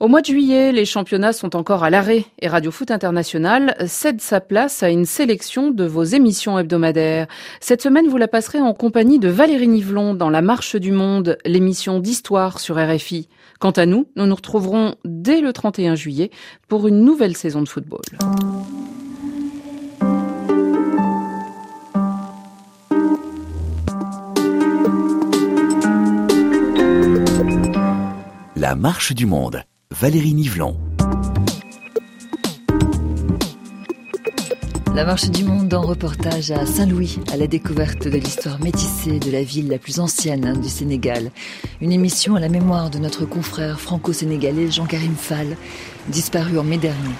Au mois de juillet, les championnats sont encore à l'arrêt et Radio Foot International cède sa place à une sélection de vos émissions hebdomadaires. Cette semaine, vous la passerez en compagnie de Valérie Nivelon dans La Marche du Monde, l'émission d'histoire sur RFI. Quant à nous, nous nous retrouverons dès le 31 juillet pour une nouvelle saison de football. La Marche du Monde. Valérie Nivelon. La marche du monde en reportage à Saint-Louis, à la découverte de l'histoire métissée de la ville la plus ancienne du Sénégal. Une émission à la mémoire de notre confrère franco-sénégalais Jean-Karim Fall, disparu en mai dernier.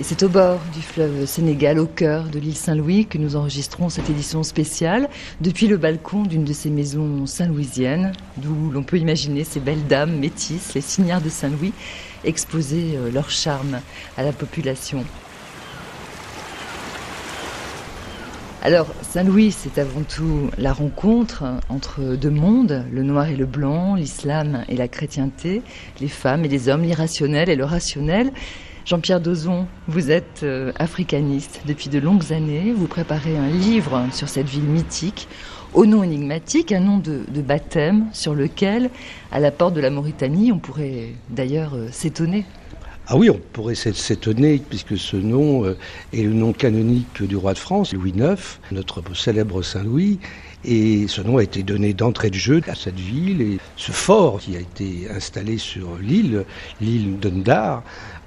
Et c'est au bord du fleuve Sénégal, au cœur de l'île Saint-Louis, que nous enregistrons cette édition spéciale, depuis le balcon d'une de ces maisons saint-louisiennes, d'où l'on peut imaginer ces belles dames métisses, les signards de Saint-Louis, exposer euh, leur charme à la population. Alors, Saint-Louis, c'est avant tout la rencontre entre deux mondes, le noir et le blanc, l'islam et la chrétienté, les femmes et les hommes, l'irrationnel et le rationnel. Jean-Pierre Dozon, vous êtes euh, africaniste depuis de longues années. Vous préparez un livre sur cette ville mythique, au nom énigmatique, un nom de, baptême sur lequel, à la porte de la Mauritanie, on pourrait d'ailleurs euh, s'étonner. Ah oui, on pourrait s'étonner, puisque ce nom euh, est le nom canonique du roi de France, Louis IX, notre célèbre Saint-Louis. Et ce nom a été donné d'entrée de jeu à cette ville et ce fort qui a été installé sur l'île, l'île d'Undar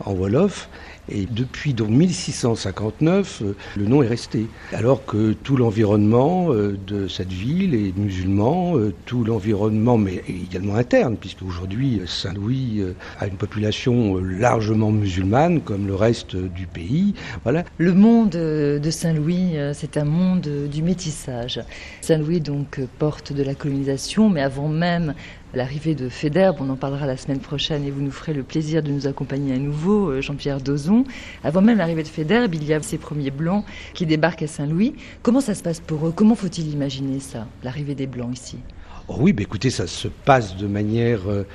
en Wolof, et depuis donc 1659, euh, le nom est resté. Alors que tout l'environnement euh, de cette ville est musulman, euh, tout l'environnement, mais également interne, puisque aujourd'hui Saint-Louis a une population largement musulmane, comme le reste du pays. Voilà. Le monde de Saint-Louis, c'est un monde du métissage. Saint-Louis donc porte de la colonisation, mais avant même l'arrivée de Federbe, on en parlera la semaine prochaine et vous nous ferez le plaisir de nous accompagner à nouveau, euh, Jean-Pierre Dozon. Avant même l'arrivée de Federbe, il y a ces premiers Blancs qui débarquent à Saint-Louis. Comment ça se passe pour eux? Comment faut-il imaginer ça, l'arrivée des Blancs ici? Oh Oui, bah écoutez, ça se passe de manière... Euh,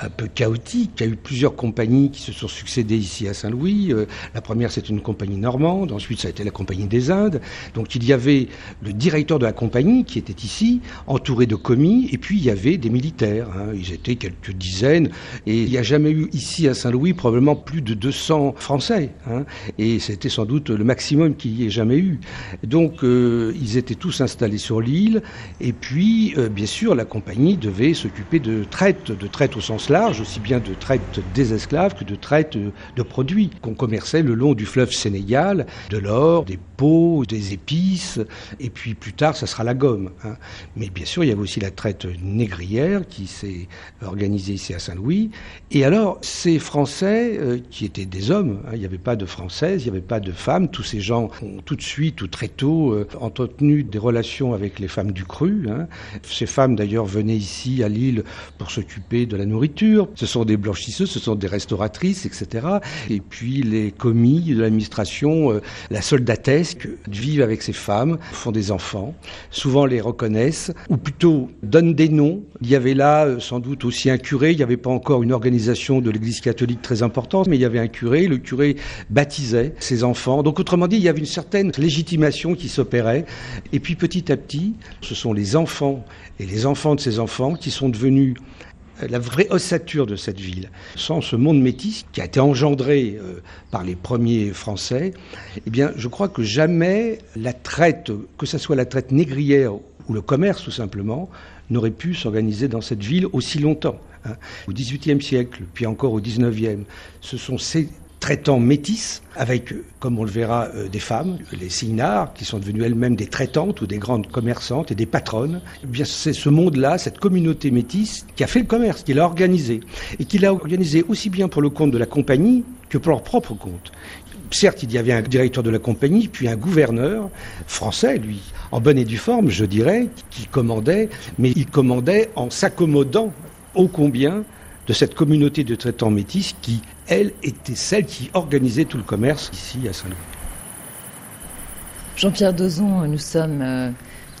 un peu chaotique. Il y a eu plusieurs compagnies qui se sont succédées ici à Saint-Louis. Euh, la première, c'est une compagnie normande. Ensuite, ça a été la compagnie des Indes. Donc, il y avait le directeur de la compagnie qui était ici, entouré de commis, et puis il y avait des militaires. Hein. Ils étaient quelques dizaines. Et il n'y a jamais eu ici à Saint-Louis probablement plus de 200 Français. Hein. Et c'était sans doute le maximum qu'il y ait jamais eu. Donc, euh, ils étaient tous installés sur l'île. Et puis, euh, bien sûr, la compagnie devait s'occuper de traite, de traite au sens large, aussi bien de traite des esclaves que de traite de produits qu'on commerçait le long du fleuve Sénégal, de l'or, des des épices, et puis plus tard, ça sera la gomme. Hein. Mais bien sûr, il y avait aussi la traite négrière qui s'est organisée ici à Saint-Louis. Et alors, ces Français, euh, qui étaient des hommes, hein, il n'y avait pas de Françaises, il n'y avait pas de femmes, tous ces gens ont tout de suite ou très tôt euh, entretenu des relations avec les femmes du cru. Hein. Ces femmes, d'ailleurs, venaient ici à Lille pour s'occuper de la nourriture ce sont des blanchisseuses, ce sont des restauratrices, etc. Et puis les commis de l'administration, euh, la soldatesque, vivent avec ces femmes, font des enfants, souvent les reconnaissent, ou plutôt donnent des noms? Il y avait là euh, sans doute aussi un curé, il n'y avait pas encore une organisation de l'Église catholique très importante, mais il y avait un curé, le curé baptisait ses enfants. Donc autrement dit, il y avait une certaine légitimation qui s'opérait. Et puis petit à petit, ce sont les enfants et les enfants de ces enfants qui sont devenus la vraie ossature de cette ville. Sans ce monde métis qui a été engendré euh, par les premiers Français, eh bien, je crois que jamais la traite, que ce soit la traite négrière ou le commerce tout simplement, n'aurait pu s'organiser dans cette ville aussi longtemps. Hein. Au XVIIIe siècle, puis encore au XIXe, ce sont ces traitants métis, avec, comme on le verra, euh, des femmes, les signards, qui sont devenues elles-mêmes des traitantes ou des grandes commerçantes et des patronnes. Eh c'est ce monde-là, cette communauté métisse, qui a fait le commerce, qui l'a organisé. Et qui l'a organisé aussi bien pour le compte de la compagnie que pour leur propre compte certes, il y avait un directeur de la compagnie, puis un gouverneur français, lui, en bonne et due forme, je dirais, qui commandait, mais il commandait en s'accommodant ô combien de cette communauté de traitants métis qui, elle, était celle qui organisait tout le commerce ici à Saint-Louis. Jean-Pierre Dozon, nous sommes euh,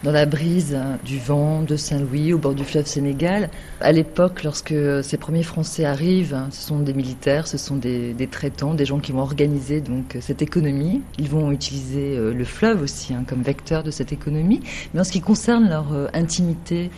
dans la brise du vent de Saint-Louis, au bord du fleuve Sénégal. À l'époque, lorsque ces premiers Français arrivent, hein, ce sont des militaires, ce sont des, traitants, des gens qui vont organiser donc cette économie. Ils vont utiliser euh, le fleuve aussi hein, comme vecteur de cette économie. Mais en ce qui concerne leur euh, intimité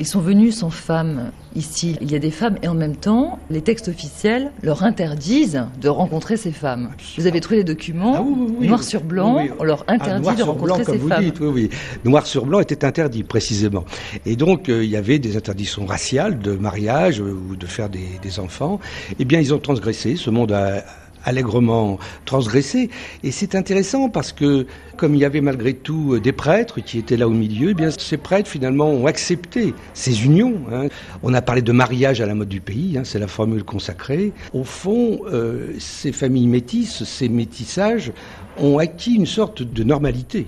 ils sont venus sans femmes ici. Il y a des femmes et en même temps, les textes officiels leur interdisent de rencontrer ces femmes. Vous avez trouvé des documents, ah noir sur blanc, on leur ah, interdit de rencontrer ces femmes. Dites, oui, oui. Noir sur blanc était interdit, précisément. Et donc, euh, il y avait des interdictions raciales de mariage euh, ou de faire des, des enfants. Eh bien, ils ont transgressé. Ce monde a allègrement transgressé. Et c'est intéressant parce que, comme il y avait malgré tout euh, des prêtres qui étaient là au milieu, eh bien ces prêtres finalement ont accepté ces unions. Hein. On a parlé de mariage à la mode du pays, hein, c'est la formule consacrée. Au fond, euh, ces familles métisses, ces métissages ont acquis une sorte de normalité.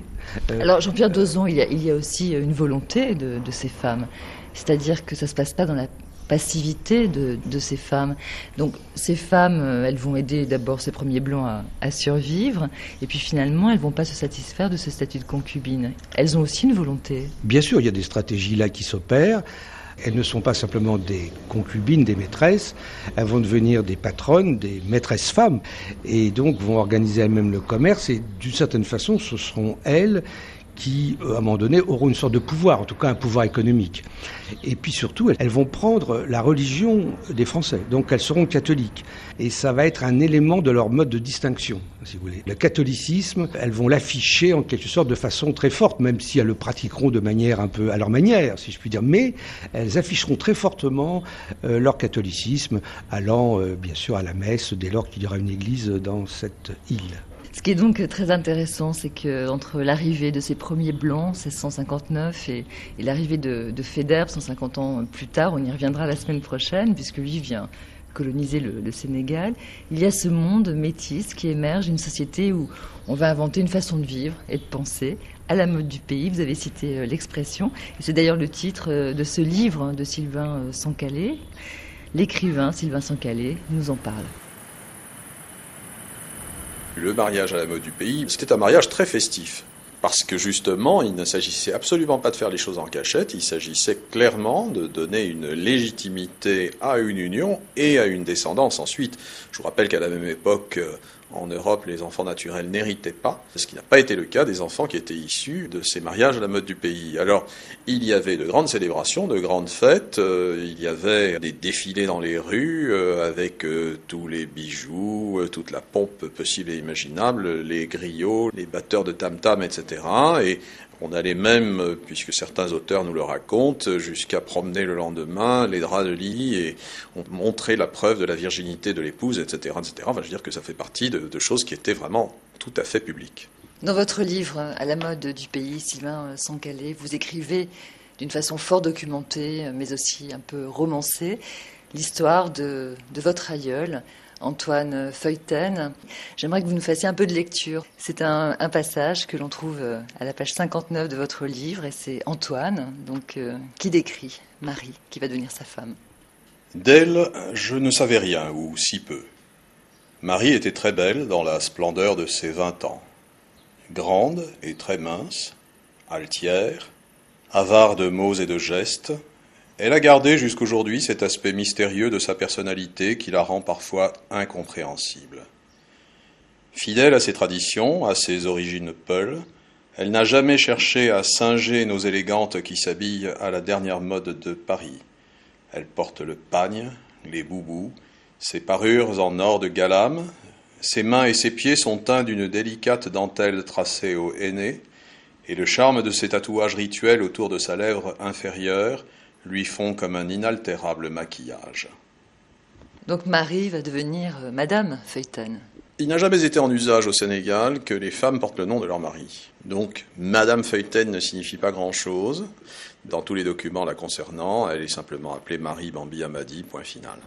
Euh, Alors Jean-Pierre Dozon, il y, a, aussi une volonté de, de ces femmes. C'est-à-dire que ça ne se passe pas dans la passivité de, ces femmes. Donc ces femmes, euh, elles vont aider d'abord ces premiers blancs à, survivre, et puis finalement, elles vont pas se satisfaire de ce statut de concubine. Elles ont aussi une volonté. Bien sûr, il y a des stratégies là qui s'opèrent. Elles ne sont pas simplement des concubines, des maîtresses, elles vont devenir des patronnes, des maîtresses femmes, et donc vont organiser elles-mêmes le commerce, et d'une certaine façon, ce seront elles qui, euh, à un moment donné, auront une sorte de pouvoir, en tout cas un pouvoir économique. Et puis surtout, elles vont prendre la religion des Français, donc elles seront catholiques. Et ça va être un élément de leur mode de distinction, si vous voulez. Le catholicisme, elles vont l'afficher en quelque sorte de façon très forte, même si elles le pratiqueront de manière un peu à leur manière, si je puis dire. Mais elles afficheront très fortement euh, leur catholicisme, allant euh, bien sûr à la messe dès lors qu'il y aura une église dans cette île. Ce qui est donc très intéressant, c'est que entre l'arrivée de ces premiers blancs, 1659, et, l'arrivée de, de 150 ans plus tard, on y reviendra la semaine prochaine, puisque lui vient coloniser le, Sénégal, il y a ce monde métis qui émerge, une société où on va inventer une façon de vivre et de penser à la mode du pays. Vous avez cité euh, l'expression, et c'est d'ailleurs le titre euh, de ce livre de Sylvain euh, Sancalé. L'écrivain Sylvain Sancalé nous en parle. Le mariage à la mode du pays, c'était un mariage très festif. Parce que justement, il ne s'agissait absolument pas de faire les choses en cachette, il s'agissait clairement de donner une légitimité à une union et à une descendance ensuite. Je vous rappelle qu'à la même époque, en Europe, les enfants naturels n'héritaient pas, ce qui n'a pas été le cas des enfants qui étaient issus de ces mariages à la mode du pays. Alors, il y avait de grandes célébrations, de grandes fêtes, euh, il y avait des défilés dans les rues euh, avec euh, tous les bijoux, toute la pompe possible et imaginable, les griots, les batteurs de tam-tam, etc. Et on allait même, puisque certains auteurs nous le racontent, jusqu'à promener le lendemain les draps de lit et on montrait la preuve de la virginité de l'épouse, etc., etc. Je veux dire que ça fait partie de, choses qui étaient vraiment tout à fait publiques. Dans votre livre, À la mode du pays, Sylvain Sancalé, vous écrivez d'une façon fort documentée, mais aussi un peu romancée, l'histoire de votre aïeul, Antoine Feuilleten. J'aimerais que vous nous fassiez un peu de lecture. C'est un, passage que l'on trouve euh, à la page 59 de votre livre, et c'est Antoine, donc euh, qui décrit Marie, qui va devenir sa femme. D'elle, je ne savais rien, ou si peu. Marie était très belle dans la splendeur de ses vingt ans. Grande et très mince, altière, avare de mots et de gestes, elle a gardé jusqu'aujourd'hui cet aspect mystérieux de sa personnalité qui la rend parfois incompréhensible. Fidèle à ses traditions, à ses origines peules, elle n'a jamais cherché à singer nos élégantes qui s'habillent à la dernière mode de Paris. Elle porte le pagne, les boubous, ses parures en or de galame, ses mains et ses pieds sont teints d'une délicate dentelle tracée au henné, et le charme de ses tatouages rituels autour de sa lèvre inférieure lui font comme un inaltérable maquillage. Donc Marie va devenir euh, Madame Feuilleton. Il n'a jamais été en usage au Sénégal que les femmes portent le nom de leur mari. Donc Madame Feuilleton ne signifie pas grand-chose. Dans tous les documents la concernant, elle est simplement appelée Marie Bambi Amadi, point final.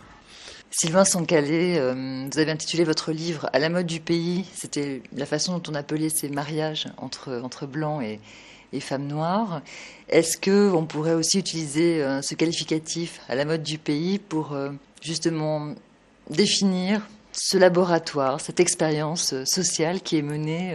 Sylvain Sancalé, euh, vous avez intitulé votre livre À la mode du pays. C'était la façon dont on appelait ces mariages entre, entre blancs et, femmes noires. Est-ce que on pourrait aussi utiliser euh, ce qualificatif à la mode du pays pour euh, justement définir ce laboratoire, cette expérience sociale qui est menée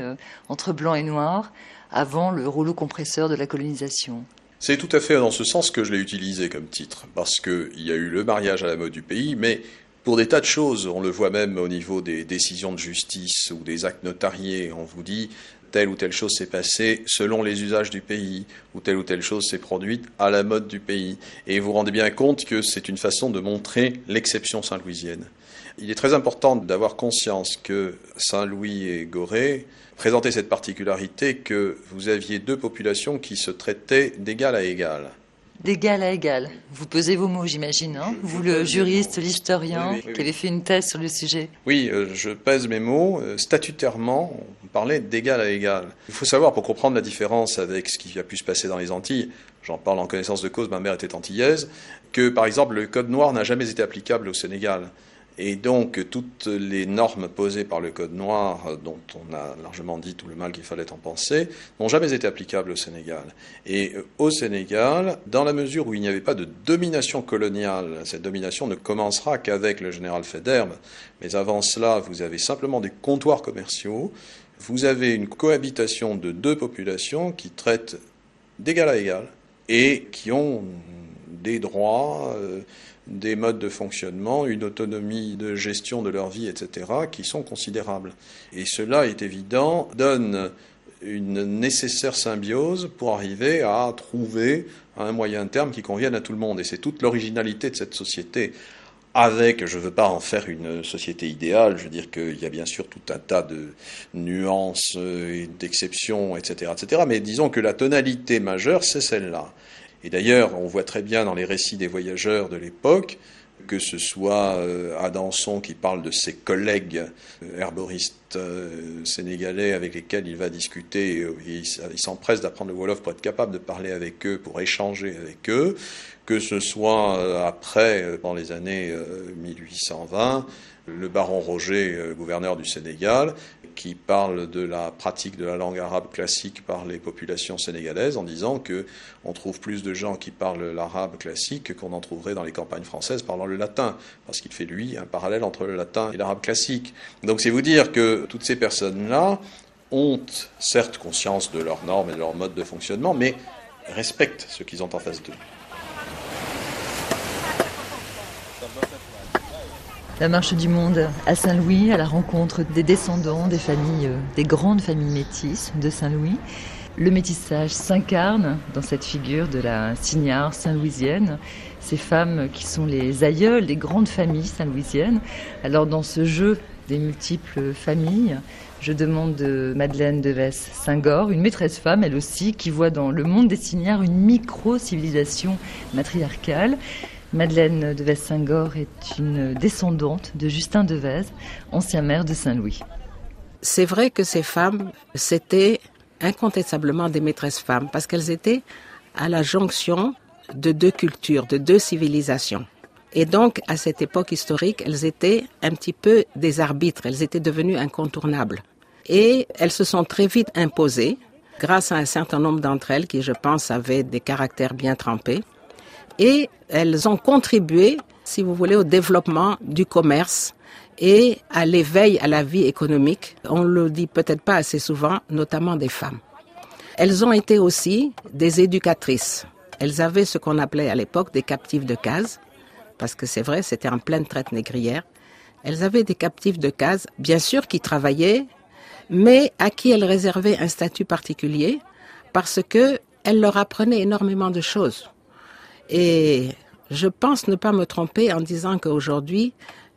entre blancs et noirs avant le rouleau compresseur de la colonisation? C'est tout à fait dans ce sens que je l'ai utilisé comme titre, parce qu'il y a eu le mariage à la mode du pays, mais pour des tas de choses. On le voit même au niveau des décisions de justice ou des actes notariés. On vous dit telle ou telle chose s'est passée selon les usages du pays, ou telle ou telle chose s'est produite à la mode du pays. Et vous vous rendez bien compte que c'est une façon de montrer l'exception saint-louisienne. Il est très important d'avoir conscience que Saint-Louis et Gorée présentaient cette particularité que vous aviez deux populations qui se traitaient d'égal à égal. D'égal à égal. Vous pesez vos mots, j'imagine, hein Vous, le juriste, l'historien, qui avait fait une thèse sur le sujet. Oui, euh, je pèse mes mots. Euh, statutairement, on parlait d'égal à égal. Il faut savoir, pour comprendre la différence avec ce qui a pu se passer dans les Antilles, j'en parle en connaissance de cause, ma mère était antillaise, que par exemple le code noir n'a jamais été applicable au Sénégal. Et donc, toutes les normes posées par le Code noir, dont on a largement dit tout le mal qu'il fallait en penser, n'ont jamais été applicables au Sénégal. Et euh, au Sénégal, dans la mesure où il n'y avait pas de domination coloniale, cette domination ne commencera qu'avec le général Federbe, mais avant cela, vous avez simplement des comptoirs commerciaux, vous avez une cohabitation de deux populations qui traitent d'égal à égal et qui ont des droits. Euh, des modes de fonctionnement, une autonomie de gestion de leur vie, etc., qui sont considérables. Et cela est évident, donne une nécessaire symbiose pour arriver à trouver un moyen terme qui convienne à tout le monde. Et c'est toute l'originalité de cette société. Avec, je ne veux pas en faire une société idéale, je veux dire qu'il y a bien sûr tout un tas de nuances et d'exceptions, etc., etc., mais disons que la tonalité majeure, c'est celle-là. Et d'ailleurs, on voit très bien dans les récits des voyageurs de l'époque, que ce soit euh, Adanson qui parle de ses collègues euh, herboristes euh, sénégalais avec lesquels il va discuter, il s'empresse d'apprendre le Wolof pour être capable de parler avec eux, pour échanger avec eux, que ce soit après, dans les années 1820, le baron Roger, gouverneur du Sénégal, qui parle de la pratique de la langue arabe classique par les populations sénégalaises en disant que on trouve plus de gens qui parlent l'arabe classique qu'on en trouverait dans les campagnes françaises parlant le latin, parce qu'il fait lui un parallèle entre le latin et l'arabe classique. Donc c'est vous dire que toutes ces personnes-là ont certes conscience de leurs normes et de leur mode de fonctionnement, mais respectent ce qu'ils ont en face d'eux. La marche du monde à Saint-Louis, à la rencontre des descendants des familles, euh, des grandes familles métisses de Saint-Louis. Le métissage s'incarne dans cette figure de la signare saint-louisienne, ces femmes qui sont les aïeules des grandes familles saint-louisiennes. Alors dans ce jeu des multiples familles, je demande de Madeleine Deves Singor, une maîtresse femme, elle aussi, qui voit dans le monde des signares une micro-civilisation matriarcale. Madeleine de Singor est une descendante de Justin Devez, ancien maire de Saint-Louis. C'est vrai que ces femmes, c'était incontestablement des maîtresses femmes parce qu'elles étaient à la jonction de deux cultures, de deux civilisations. Et donc, à cette époque historique, elles étaient un petit peu des arbitres, elles étaient devenues incontournables. Et elles se sont très vite imposées grâce à un certain nombre d'entre elles qui, je pense, avaient des caractères bien trempés et elles ont contribué, si vous voulez, au développement du commerce et à l'éveil à la vie économique. On le dit peut-être pas assez souvent, notamment des femmes. Elles ont été aussi des éducatrices. Elles avaient ce qu'on appelait à l'époque des captifs de case, parce que c'est vrai, c'était en pleine traite négrière. Elles avaient des captifs de case, bien sûr, qui travaillaient, mais à qui elles réservaient un statut particulier, parce que elles leur apprenaient énormément de choses. Et je pense ne pas me tromper en disant qu'aujourd'hui,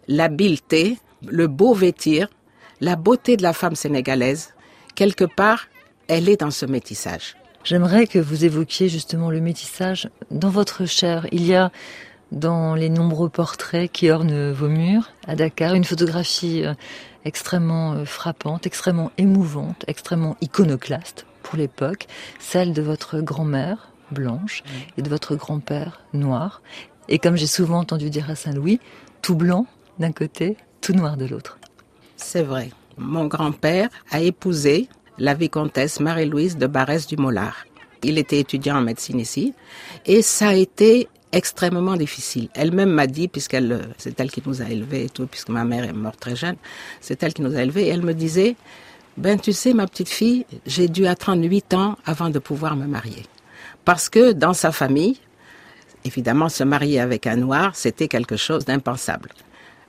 l'habileté, le beau vêtir, la beauté de la femme sénégalaise, quelque part, elle est dans ce métissage. J'aimerais que vous évoquiez justement le métissage dans votre chair. Il y a dans les nombreux portraits qui ornent vos murs à Dakar une photographie euh, extrêmement euh, frappante, extrêmement émouvante, extrêmement iconoclaste pour l'époque, celle de votre grand-mère, blanche et de votre grand-père noir. Et comme j'ai souvent entendu dire à Saint-Louis, tout blanc d'un côté, tout noir de l'autre. C'est vrai. Mon grand-père a épousé la vicomtesse Marie-Louise de Barès du Mollard. Il était étudiant en médecine ici et ça a été extrêmement difficile. Elle-même m'a dit, puisqu'elle, c'est elle qui nous a élevés et tout, puisque ma mère est morte très jeune, c'est elle qui nous a élevés, et elle me disait, ben tu sais ma petite fille, j'ai dû attendre huit ans avant de pouvoir me marier. Parce que dans sa famille, évidemment se marier avec un noir, c'était quelque chose d'impensable.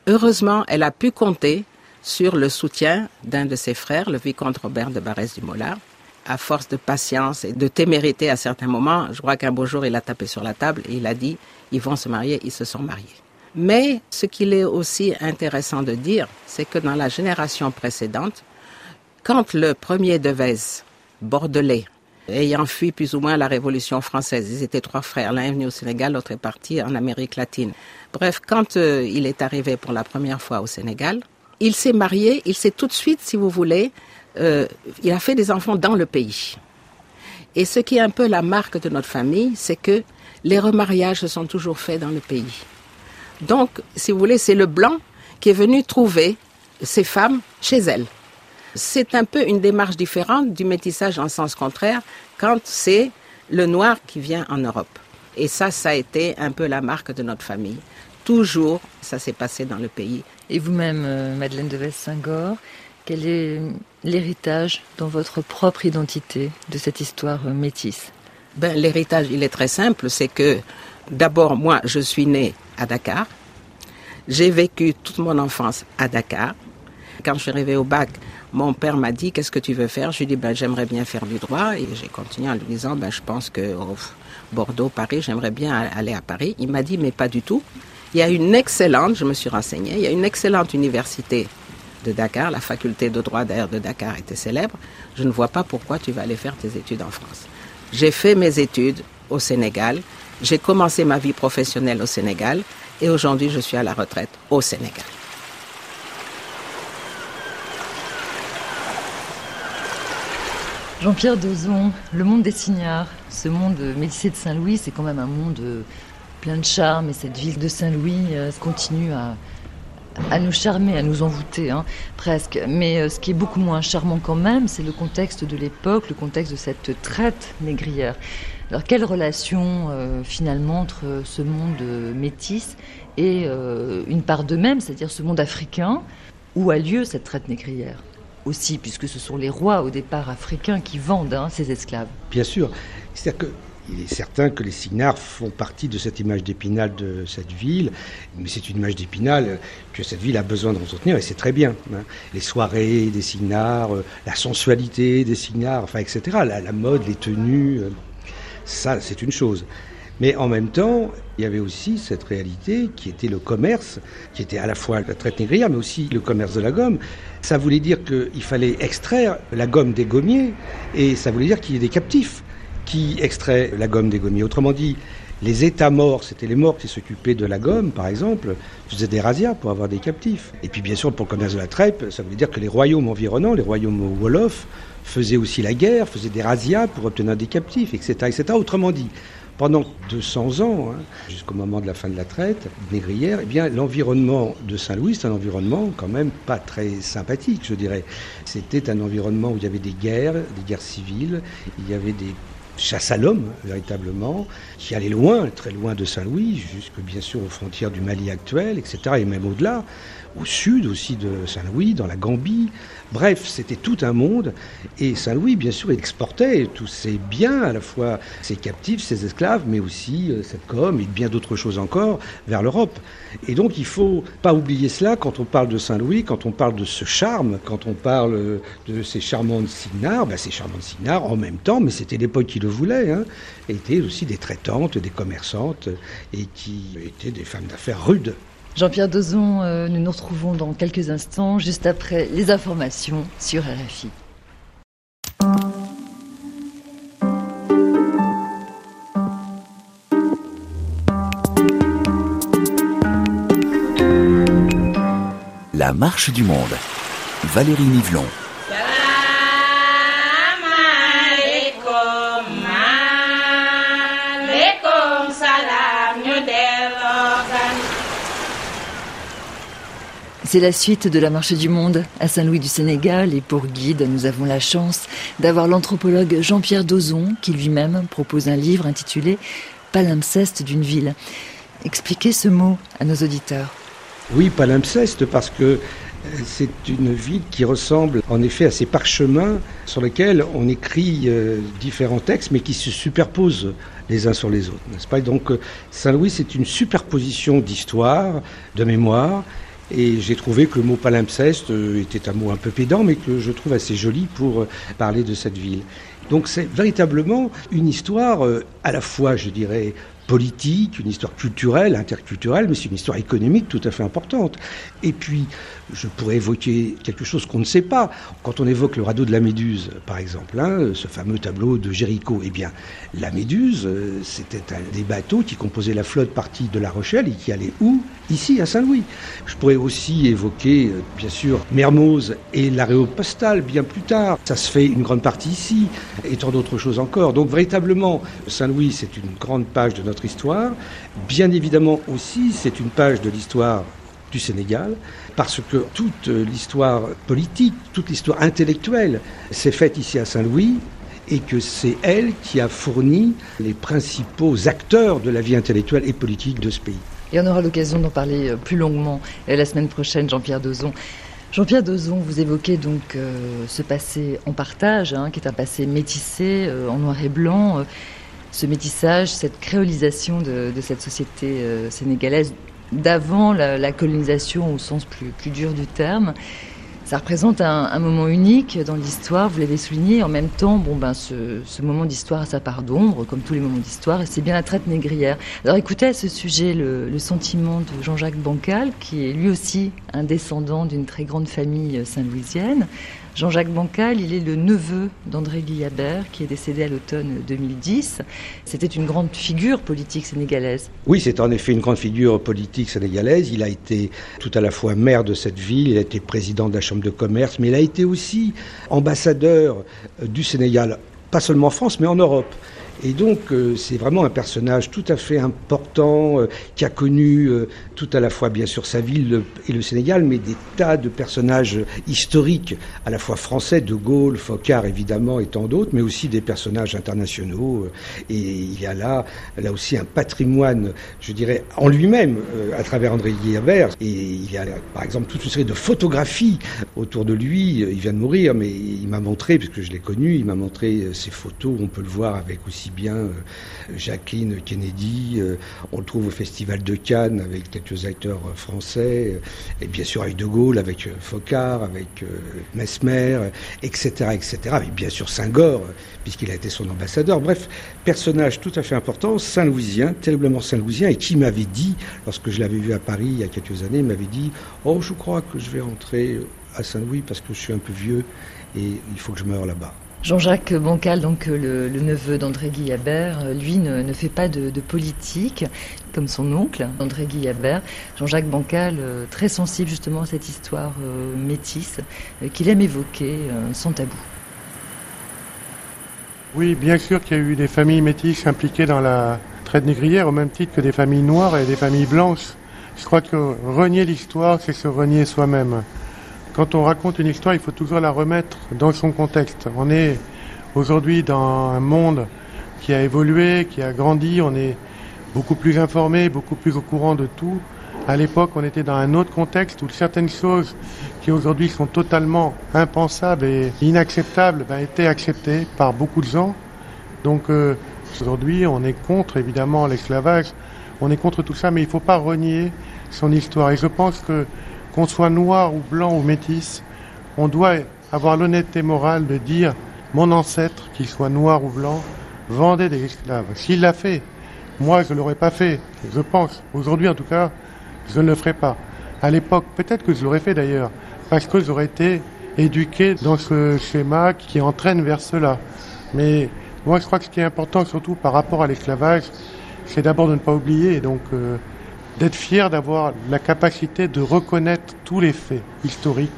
Heureusement, elle a pu compter sur le soutien d'un de ses frères, le vicomte Robert de Barès du Mollard. À force de patience et de témérité à certains moments, je crois qu'un beau jour, il a tapé sur la table et il a dit, ils vont se marier, ils se sont mariés. Mais ce qu'il est aussi intéressant de dire, c'est que dans la génération précédente, quand le premier Devez, bordelais, ayant fui plus ou moins la Révolution française, ils étaient trois frères, l'un est venu au Sénégal, l'autre est parti en Amérique latine. Bref, quand euh, il est arrivé pour la première fois au Sénégal, il s'est marié, il s'est tout de suite, si vous voulez, euh, il a fait des enfants dans le pays. Et ce qui est un peu la marque de notre famille, c'est que les remariages se sont toujours faits dans le pays. Donc, si vous voulez, c'est le blanc qui est venu trouver ces femmes chez elles. C'est un peu une démarche différente du métissage en sens contraire quand c'est le noir qui vient en Europe. Et ça, ça a été un peu la marque de notre famille. Toujours, ça s'est passé dans le pays. Et vous-même, euh, Madeleine de Vest-Singor, quel est l'héritage dans votre propre identité de cette histoire euh, métisse? Ben, L'héritage, il est très simple. C'est que d'abord, moi, je suis née à Dakar. J'ai vécu toute mon enfance à Dakar. Quand je suis arrivée au bac, mon père m'a dit qu'est-ce que tu veux faire? Je lui ai dit ben, j'aimerais bien faire du droit et j'ai continué en lui disant ben, je pense que oh, Bordeaux, Paris, j'aimerais bien aller à Paris. Il m'a dit mais pas du tout. Il y a une excellente, je me suis renseignée, il y a une excellente université de Dakar, la faculté de droit d'ailleurs de Dakar était célèbre. Je ne vois pas pourquoi tu vas aller faire tes études en France. J'ai fait mes études au Sénégal, j'ai commencé ma vie professionnelle au Sénégal et aujourd'hui je suis à la retraite au Sénégal. Jean-Pierre Dozon, le monde des signards, ce monde Médicé de Saint-Louis, c'est quand même un monde plein de charme et cette ville de Saint-Louis euh, continue à, nous charmer, à nous envoûter, hein, presque. Mais euh, ce qui est beaucoup moins charmant quand même, c'est le contexte de l'époque, le contexte de cette traite négrière. Alors quelle relation euh, finalement entre ce monde métis et une part d'eux-mêmes, c'est-à-dire ce monde africain, où a lieu cette traite négrière? Aussi, puisque ce sont les rois au départ africains qui vendent hein, ces esclaves. Bien sûr. C'est-à-dire que il est certain que les Signards font partie de cette image d'Épinal de cette ville, mais c'est une image d'Épinal que cette ville a besoin d'entretenir et c'est très bien. Hein. Les soirées des Signards, euh, la sensualité des Signards, enfin, etc., la, mode, les tenues, euh, ça c'est une chose. Mais en même temps, il y avait aussi cette réalité qui était le commerce, qui était à la fois la traite négrière, mais aussi le commerce de la gomme. Ça voulait dire qu'il fallait extraire la gomme des gommiers, et ça voulait dire qu'il y ait des captifs qui extrait la gomme des gommiers. Autrement dit, les États morts, c'était les morts qui s'occupaient de la gomme, par exemple, faisaient des razzias pour avoir des captifs. Et puis, bien sûr, pour le commerce de la trèpe, ça voulait dire que les royaumes environnants, les royaumes wolofs, faisaient aussi la guerre, faisaient des razzias pour obtenir des captifs, etc. etc. Autrement dit, pendant 200 ans, hein, jusqu'au moment de la fin de la traite négrière, eh l'environnement de Saint-Louis, c'est un environnement quand même pas très sympathique, je dirais. C'était un environnement où il y avait des guerres, des guerres civiles, il y avait des chasse à l'homme, véritablement, qui allait loin, très loin de Saint-Louis, jusque bien sûr aux frontières du Mali actuel, etc., et même au-delà, au sud aussi de Saint-Louis, dans la Gambie. Bref, c'était tout un monde. Et Saint-Louis, bien sûr, exportait tous ses biens, à la fois ses captifs, ses esclaves, mais aussi euh, cette com et bien d'autres choses encore, vers l'Europe. Et donc, il faut pas oublier cela quand on parle de Saint-Louis, quand on parle de ce charme, quand on parle de ces charmantes signards. Ben, ces charmantes signards, en même temps, mais c'était l'époque qui le voulait, hein, étaient aussi des traitantes, des commerçantes, et qui étaient des femmes d'affaires rudes. Jean-Pierre Dozon, euh, nous nous retrouvons dans quelques instants, juste après les informations sur RFI. La marche du monde. Valérie Nivelon. C'est la suite de la marche du monde à Saint-Louis du Sénégal et pour guide, nous avons la chance d'avoir l'anthropologue Jean-Pierre Dozon qui lui-même propose un livre intitulé Palimpseste d'une ville. Expliquez ce mot à nos auditeurs. Oui, palimpseste parce que c'est une ville qui ressemble en effet à ces parchemins sur lesquels on écrit euh, différents textes mais qui se superposent les uns sur les autres, n'est-ce pas? Donc euh, Saint-Louis, c'est une superposition d'histoire, de mémoire, et j'ai trouvé que le mot palimpseste euh, était un mot un peu pédant, mais que je trouve assez joli pour parler de cette ville. Donc c'est véritablement une histoire à la fois, je dirais, politique, une histoire culturelle, interculturelle, mais c'est une histoire économique tout à fait importante. Et puis, je pourrais évoquer quelque chose qu'on ne sait pas. Quand on évoque le radeau de la Méduse, par exemple, hein, ce fameux tableau de Géricault, eh bien, la Méduse, euh, c'était un des bateaux qui composaient la flotte partie de La Rochelle et qui allait où? Ici, à Saint-Louis. Je pourrais aussi évoquer, euh, bien sûr, Mermoz et l'aréopostale bien plus tard. Ça se fait une grande partie ici, et tant d'autres choses encore. Donc, véritablement, Saint-Louis, c'est une grande page de notre histoire. Bien évidemment aussi, c'est une page de l'histoire du Sénégal, parce que toute l'histoire politique, toute l'histoire intellectuelle s'est faite ici à Saint-Louis, et que c'est elle qui a fourni les principaux acteurs de la vie intellectuelle et politique de ce pays. Et on aura l'occasion d'en parler euh, plus longuement euh, la semaine prochaine, Jean-Pierre Dozon. Jean-Pierre Dozon, vous évoquez donc euh, ce passé en partage, hein, qui est un passé métissé, en noir et blanc. Ce métissage, cette créolisation de, cette société sénégalaise d'avant la, colonisation au sens plus, plus dur du terme. Ça représente un, moment unique dans l'histoire, vous l'avez souligné. En même temps, bon ben, ce, moment d'histoire a sa part d'ombre, comme tous les moments d'histoire, et c'est bien la traite négrière. Alors écoutez à ce sujet le, le sentiment de Jean-Jacques Bancal, qui est lui aussi un descendant d'une très grande famille saint-louisienne. Jean-Jacques Bancal, il est le neveu d'André Guillabert, qui est décédé à l'automne 2010. C'était une grande figure politique sénégalaise. Oui, c'est en effet une grande figure politique sénégalaise. Il a été tout à la fois maire de cette ville, il a été président de la Chambre de commerce, mais il a été aussi ambassadeur du Sénégal, pas seulement en France, mais en Europe. Et donc, euh, c'est vraiment un personnage tout à fait important, euh, qui a connu euh, tout à la fois, bien sûr, sa ville et le Sénégal, mais des tas de personnages historiques, à la fois français, De Gaulle, Focard, évidemment, et tant d'autres, mais aussi des personnages internationaux. et il y a là, là aussi, un patrimoine, je dirais, en lui-même, à travers André Guillabert. Et il y a, par exemple, toute une série de photographies autour de lui. Il vient de mourir, mais il m'a montré, puisque je l'ai connu, il m'a montré ses photos. On peut le voir avec aussi bien euh, Jacqueline Kennedy, euh, on le trouve au Festival de Cannes avec quelques acteurs euh, français, et bien sûr avec De Gaulle, avec Focard, avec Mesmer, etc., etc., bien sûr Saint-Gor, puisqu'il a été son ambassadeur. Bref, personnage tout à fait important, Saint-Louisien, terriblement Saint-Louisien, et qui m'avait dit, lorsque je l'avais vu à Paris il y a quelques années, m'avait dit Oh, je crois que je vais rentrer à Saint-Louis parce que je suis un peu vieux et il faut que je meure là-bas. Jean-Jacques Bancal, donc euh, le, neveu d'André Guillabert, euh, lui ne, fait pas de, politique comme son oncle, André Guillabert. Jean-Jacques Bancal, euh, très sensible justement à cette histoire métisse qu'il aime évoquer sans tabou. Oui, bien sûr qu'il y a eu des familles métisses impliquées dans la traite négrière au même titre que des familles noires et des familles blanches. Je crois que renier l'histoire, c'est se renier soi-même. Quand on raconte une histoire, il faut toujours la remettre dans son contexte. On est aujourd'hui dans un monde qui a évolué, qui a grandi, on est beaucoup plus informé, beaucoup plus au courant de tout. À l'époque, on était dans un autre contexte où certaines choses qui aujourd'hui sont totalement impensables et inacceptables ben, étaient acceptées par beaucoup de gens. Donc euh, aujourd'hui, on est contre évidemment l'esclavage, on est contre tout ça, mais il ne faut pas renier son histoire. Et je pense que qu'on soit noir ou blanc ou métis, on doit avoir l'honnêteté morale de dire mon ancêtre, qu'il soit noir ou blanc, vendait des esclaves. S'il l'a fait, moi je ne l'aurais pas fait, je pense. Aujourd'hui en tout cas, je ne le ferai pas. À l'époque, peut-être que je l'aurais fait d'ailleurs, parce que j'aurais été éduqué dans ce schéma qui entraîne vers cela. Mais moi je crois que ce qui est important surtout par rapport à l'esclavage, c'est d'abord de ne pas oublier. Donc euh, d'être fier d'avoir la capacité de reconnaître tous les faits historiques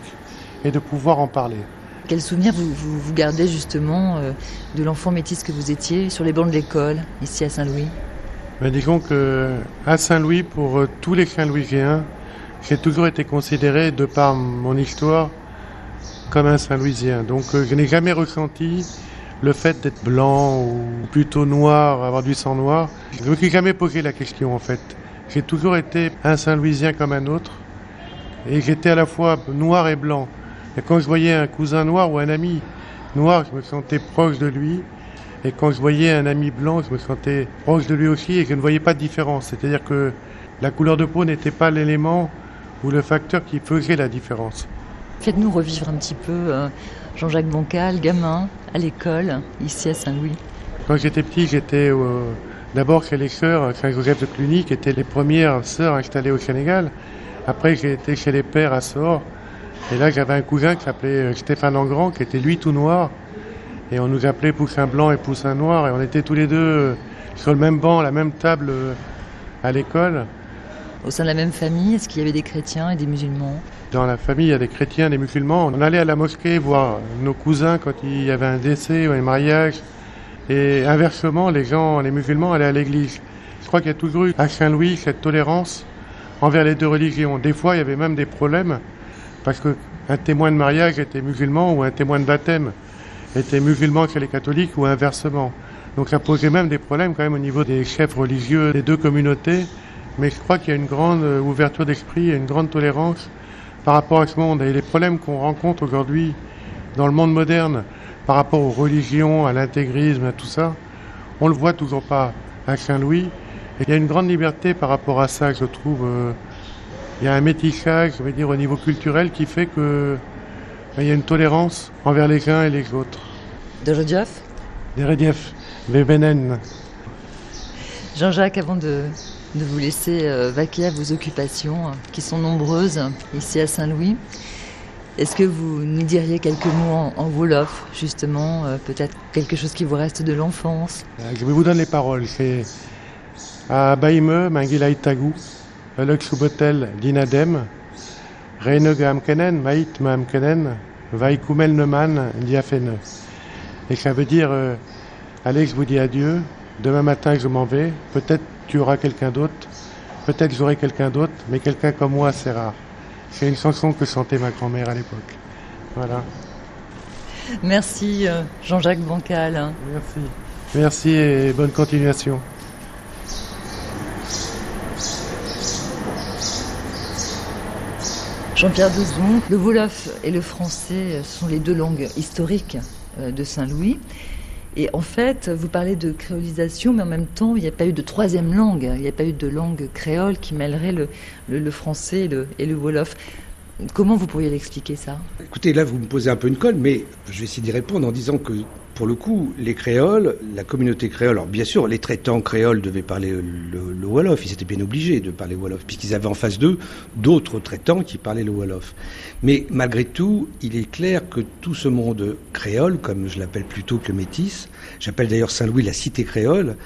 et de pouvoir en parler. Quel souvenir vous, vous, gardez justement euh, de l'enfant métis que vous étiez sur les bancs de l'école, ici à Saint-Louis? Ben, Disons que à Saint-Louis, pour euh, tous les Saint-Louisiens, j'ai toujours été considéré, de par mon histoire, comme un Saint-Louisien. Donc euh, je n'ai jamais ressenti le fait d'être blanc ou plutôt noir, avoir du sang noir. Je ne me suis jamais posé la question en fait. J'ai toujours été un Saint-Louisien comme un autre. Et j'étais à la fois noir et blanc. Et quand je voyais un cousin noir ou un ami noir, je me sentais proche de lui. Et quand je voyais un ami blanc, je me sentais proche de lui aussi et je ne voyais pas de différence. C'est-à-dire que la couleur de peau n'était pas l'élément ou le facteur qui faisait la différence. Faites-nous revivre un petit peu euh, Jean-Jacques Bancal, gamin, à l'école, ici à Saint-Louis. Quand j'étais petit, j'étais d'abord chez les sœurs Saint-Joseph de Cluny, qui étaient les premières sœurs installées au Sénégal. Après, j'ai été chez les pères à Sort. Et là, j'avais un cousin qui s'appelait euh, Stéphane Engrand, qui était lui tout noir. Et on nous appelait Poussin Blanc et Poussin Noir. Et on était tous les deux sur le même banc, la même table à l'école. Au sein de la même famille, est-ce qu'il y avait des chrétiens et des musulmans? Dans la famille, il y a des chrétiens et des musulmans. On allait à la mosquée voir nos cousins quand il y avait un décès ou un mariage. Et inversement, les gens, les musulmans allaient à l'église. Je crois qu'il y a toujours eu à Saint-Louis cette tolérance envers les deux religions. Des fois, il y avait même des problèmes parce qu'un témoin de mariage était musulman ou un témoin de baptême était musulman chez les catholiques ou inversement. Donc ça posait même des problèmes quand même au niveau des chefs religieux des deux communautés mais je crois qu'il y a une grande ouverture d'esprit et une grande tolérance par rapport à ce monde. Et les problèmes qu'on rencontre aujourd'hui dans le monde moderne par rapport aux religions, à l'intégrisme, à tout ça, on le voit toujours pas à Saint-Louis. Et il y a une grande liberté par rapport à ça, je trouve. Euh, il y a un métissage, je veux dire, au niveau culturel qui fait que ben, il y a une tolérance envers les uns et les autres. De Des reliefs, Vebenen. Jean-Jacques, avant de de vous laisser euh, vaquer à vos occupations, qui sont nombreuses ici à Saint-Louis. Est-ce que vous nous diriez quelques mots en, Wolof, justement, euh, peut-être quelque chose qui vous reste de l'enfance? Euh, Je vous donner les paroles. C'est à Baïme, Mangilai Tagu, Lux Subotel Dinadem, Reinegam Kenen, Maït Mam Kenen, Vaikumel Neman, Diafene. Et ça veut dire, allez, je vous dis adieu, demain matin je m'en vais, peut-être tu auras quelqu'un d'autre. Peut-être j'aurai quelqu'un d'autre, mais quelqu'un comme moi, c'est rare. C'est une chanson que chantait ma grand-mère à l'époque. Voilà. Merci euh, Jean-Jacques Bancal. Merci. Merci et bonne continuation. Jean-Pierre Dezon, le Wolof et le français sont les deux langues historiques euh, de Saint-Louis. Et en fait, vous parlez de créolisation, mais en même temps, il n'y a pas eu de troisième langue. Il n'y a pas eu de langue créole qui mêlerait le, français et le, et le wolof. Comment vous pourriez l'expliquer ça? Écoutez, là, vous me posez un peu une colle, mais je vais essayer d'y répondre en disant que, pour le coup, les créoles, la communauté créole, alors bien sûr, les traitants créoles devaient parler le, Wolof, ils étaient bien obligés de parler Wolof, puisqu'ils avaient en face d'eux d'autres traitants qui parlaient le Wolof. Mais malgré tout, il est clair que tout ce monde créole, comme je l'appelle plutôt que métis, j'appelle d'ailleurs Saint-Louis la cité créole,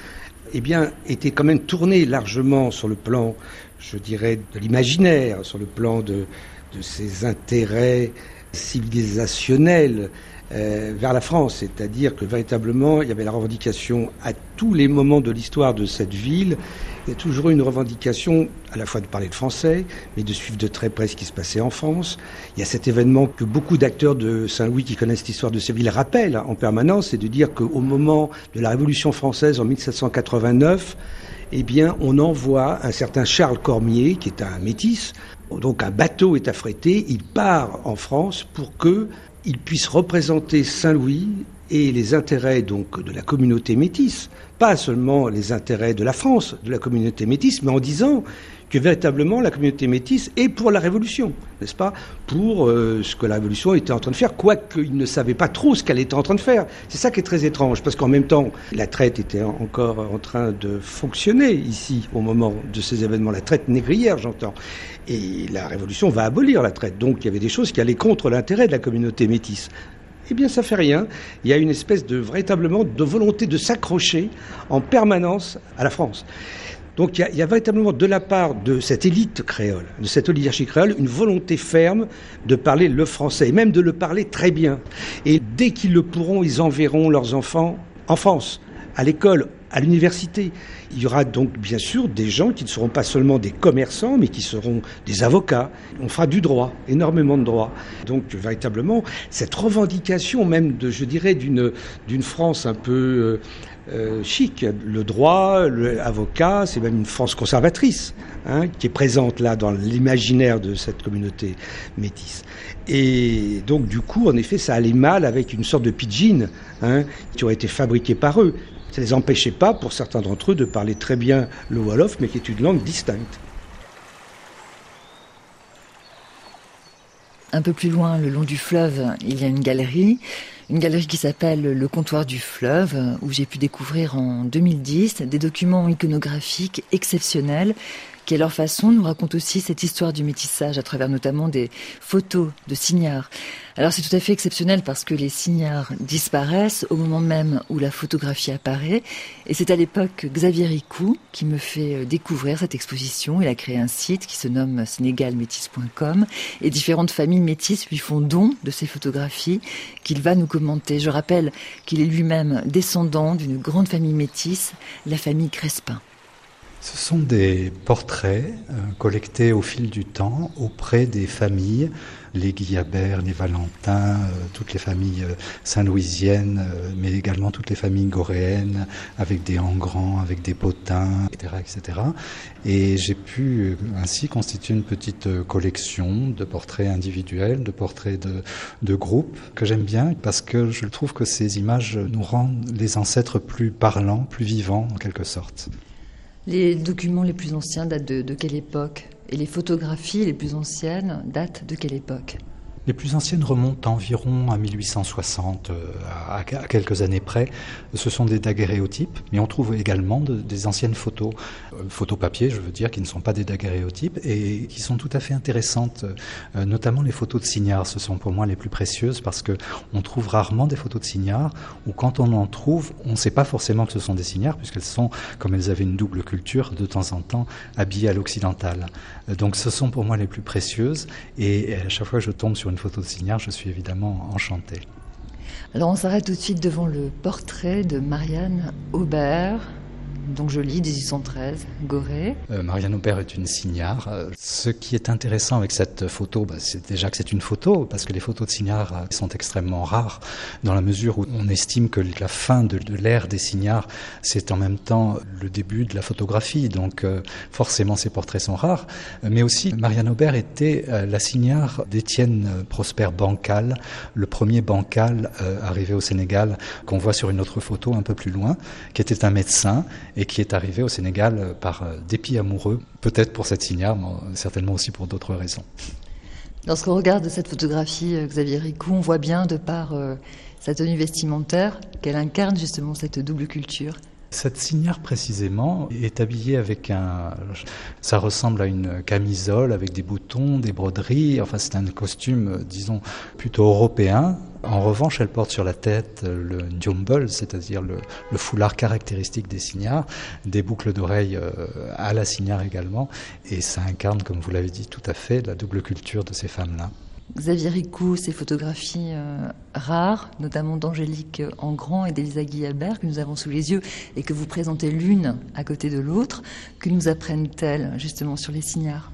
eh bien, était quand même tourné largement sur le plan, je dirais, de l'imaginaire, sur le plan de, de ses intérêts civilisationnels euh, vers la France. C'est-à-dire que véritablement, il y avait la revendication à tous les moments de l'histoire de cette ville. Il y a toujours eu une revendication à la fois de parler le français, mais de suivre de très près ce qui se passait en France. Il y a cet événement que beaucoup d'acteurs de Saint-Louis qui connaissent l'histoire de cette ville rappellent en permanence, c'est de dire qu'au moment de la Révolution française en 1789, eh bien, on envoie un certain Charles Cormier, qui est un métis, donc un bateau est affrété, il part en France pour que il puisse représenter Saint-Louis et les intérêts donc de la communauté métisse, pas seulement les intérêts de la France, de la communauté métisse, mais en disant que véritablement la communauté métisse est pour la Révolution, n'est-ce pas? Pour euh, ce que la Révolution était en train de faire, quoique ne savait pas trop ce qu'elle était en train de faire. C'est ça qui est très étrange, parce qu'en même temps, la traite était encore en train de fonctionner ici, au moment de ces événements, la traite négrière, j'entends. Et la Révolution va abolir la traite. Donc il y avait des choses qui allaient contre l'intérêt de la communauté métisse. Eh bien, ça fait rien. Il y a une espèce de véritablement de volonté de s'accrocher en permanence à la France. Donc il y, a, véritablement de la part de cette élite créole, de cette oligarchie créole, une volonté ferme de parler le français, et même de le parler très bien. Et dès qu'ils le pourront, ils enverront leurs enfants en France, à l'école à l'université. Il y aura donc bien sûr des gens qui ne seront pas seulement des commerçants, mais qui seront des avocats. On fera du droit, énormément de droit. Donc véritablement, cette revendication même je dirais, d'une d'une France un peu euh, chic, le droit, l'avocat, c'est même une France conservatrice hein, qui est présente là dans l'imaginaire de cette communauté métisse. Et donc du coup, en effet, ça allait mal avec une sorte de pidgin hein, qui aurait été fabriqué par eux. Ça ne les empêchait pas, pour certains d'entre eux, de parler très bien le Wolof, mais qui est une langue distincte. Un peu plus loin, le long du fleuve, il y a une galerie, une galerie qui s'appelle Le Comptoir du Fleuve, où j'ai pu découvrir en 2010 des documents iconographiques exceptionnels qui à leur façon nous racontent aussi cette histoire du métissage à travers notamment des photos de signards. Alors c'est tout à fait exceptionnel parce que les signards disparaissent au moment même où la photographie apparaît et c'est à l'époque Xavier Ricou qui me fait euh, découvrir cette exposition. Il a créé un site qui se nomme sénégalmétis.com et différentes familles métisses lui font don de ces photographies qu'il va nous commenter. Je rappelle qu'il est lui-même descendant d'une grande famille métisse, la famille Crespin. Ce sont des portraits euh, collectés au fil du temps auprès des familles, les Guillabert, les Valentin, euh, toutes les familles euh, saint-louisiennes, mais également toutes les familles goréennes, avec des Engrand, avec des Potins, etc. etc. Et j'ai pu ainsi constituer une petite collection de portraits individuels, de portraits de, de groupes, que j'aime bien parce que je trouve que ces images nous rendent les ancêtres plus parlants, plus vivants en quelque sorte. Les documents les plus anciens datent de, quelle époque? Et les photographies les plus anciennes datent de quelle époque? Les plus anciennes remontent environ à 1860, euh, à, quelques années près. Ce sont des daguerréotypes, mais on trouve également des anciennes photos, euh, photos papier, je veux dire, qui ne sont pas des daguerréotypes et qui sont tout à fait intéressantes. Euh, notamment les photos de signards, ce sont pour moi les plus précieuses parce que on trouve rarement des photos de signards ou quand on en trouve, on ne sait pas forcément que ce sont des signards puisqu'elles sont, comme elles avaient une double culture, de temps en temps habillées à l'occidental. Donc ce sont pour moi les plus précieuses et à chaque fois que je tombe sur une photo de Signard, je suis évidemment enchanté. Alors on s'arrête tout de suite devant le portrait de Marianne Aubert, donc je lis 1813, Gorée. Euh, Marianne Aubert est une signard. Euh, ce qui est intéressant avec cette photo, bah, c'est déjà que c'est une photo, parce que les photos de signards euh, sont extrêmement rares, dans la mesure où on estime que la fin de, l'ère des signards, c'est en même temps le début de la photographie, donc forcément ces portraits sont rares. Mais aussi, Marianne Aubert était la signard d'Étienne Prosper Bancal, le premier bancal arrivé au Sénégal, qu'on voit sur une autre photo un peu plus loin, qui était un médecin et qui est arrivé au Sénégal par euh, dépit amoureux, peut-être pour cette signare, mais certainement aussi pour d'autres raisons. Lorsqu'on regarde cette photographie, euh, Xavier Ricou, on voit bien, de par euh, sa tenue vestimentaire, qu'elle incarne justement cette double culture. Cette signare précisément est habillée avec un, ça ressemble à une camisole avec des boutons, des broderies. Enfin, c'est un costume, disons, plutôt européen. En revanche, elle porte sur la tête le ndiombol, c'est-à-dire le, foulard caractéristique des signards, des boucles d'oreilles euh, à la signare également, et ça incarne, comme vous l'avez dit tout à fait, la double culture de ces femmes-là. Xavier Ricou, ses photographies euh, rares, notamment d'Angélique Engrand et d'Elisa Guillabert, que nous avons sous les yeux et que vous présentez l'une à côté de l'autre, que nous apprennent-elles justement sur les signards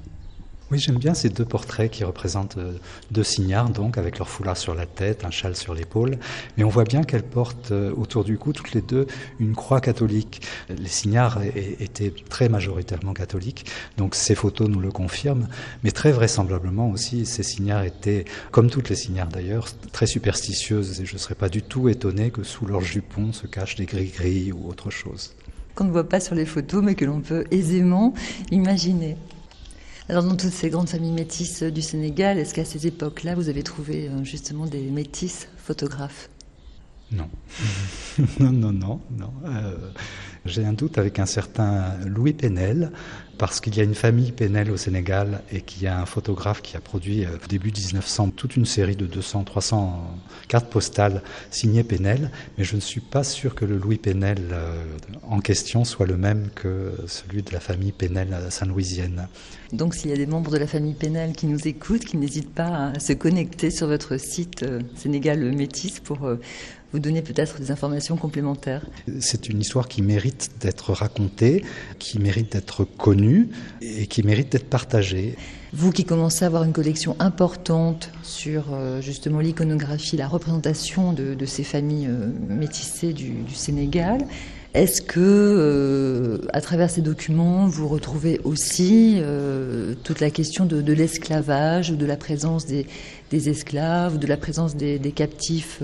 oui, j'aime bien ces deux portraits qui représentent euh, deux signards, donc avec leur foulard sur la tête, un châle sur l'épaule. Mais on voit bien qu'elles portent euh, autour du cou, toutes les deux, une croix catholique. Les signards étaient très majoritairement catholiques, donc ces photos nous le confirment. Mais très vraisemblablement aussi, ces signards étaient, comme toutes les signards d'ailleurs, très superstitieuses. Et je ne serais pas du tout étonné que sous leur jupon se cachent des gris-gris ou autre chose. Qu'on ne voit pas sur les photos, mais que l'on peut aisément imaginer. Alors dans toutes ces grandes familles métisses du Sénégal, est-ce qu'à ces époques-là, vous avez trouvé euh, justement des métisses photographes? Non. non, non, non, non. Euh, j'ai un doute avec un certain Louis Penel, parce qu'il y a une famille Penel au Sénégal et qu'il y a un photographe qui a produit au euh, début 1900 toute une série de 200, 300 cartes postales signées Penel, mais je ne suis pas sûr que le Louis Penel en question soit le même que celui de la famille Penel saint-louisienne. Donc s'il y a des membres de la famille Penel qui nous écoutent, qui n'hésitent pas à se connecter sur votre site euh, Sénégal Métis pour euh, vous donner peut-être des informations complémentaires. C'est une histoire qui mérite d'être racontée, qui mérite d'être connue et qui mérite d'être partagée. Vous qui commencez à avoir une collection importante sur euh, justement l'iconographie, la représentation de, ces familles euh, métissées du, Sénégal, est-ce que, euh, à travers ces documents, vous retrouvez aussi toute la question de, l'esclavage, de la présence des, esclaves, de la présence des, captifs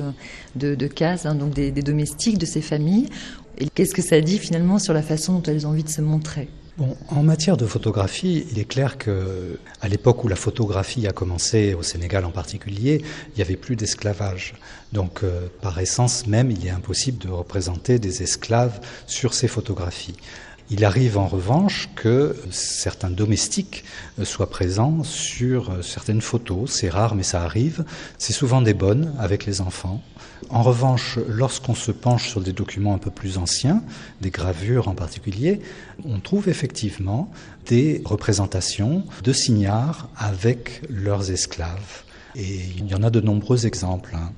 de, de casse, hein, donc des domestiques de ces familles? Et qu'est-ce que ça dit finalement sur la façon dont elles ont envie de se montrer? En matière de photographie, il est clair que à l'époque où la photographie a commencé, au Sénégal en particulier, il n'y avait plus d'esclavage. Donc, euh, par essence même, il est impossible de représenter des esclaves sur ces photographies. Il arrive en revanche que certains domestiques euh, soient présents sur euh, certaines photos. C'est rare, mais ça arrive. C'est souvent des bonnes avec les enfants. En revanche, lorsqu'on se penche sur des documents un peu plus anciens, des gravures en particulier, on trouve effectivement des représentations de signards avec leurs esclaves. Et il y en a de nombreux exemples. Hein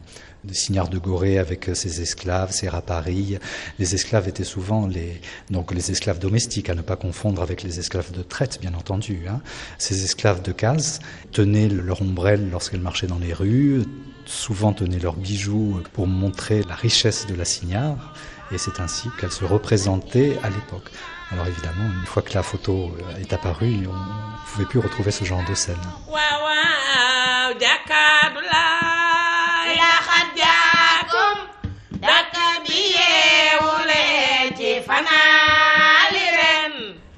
de Signard de Gorée avec ses esclaves, ses raparilles. Les esclaves étaient souvent les, donc les esclaves domestiques, à ne pas confondre avec les esclaves de traite, bien entendu. Hein. Ces esclaves de case tenaient leur ombrelle lorsqu'elles marchaient dans les rues, souvent tenaient leurs bijoux pour montrer la richesse de la Signard, et c'est ainsi qu'elles se représentaient à l'époque. Alors évidemment, une fois que la photo est apparue, on ne pouvait plus retrouver ce genre de scène.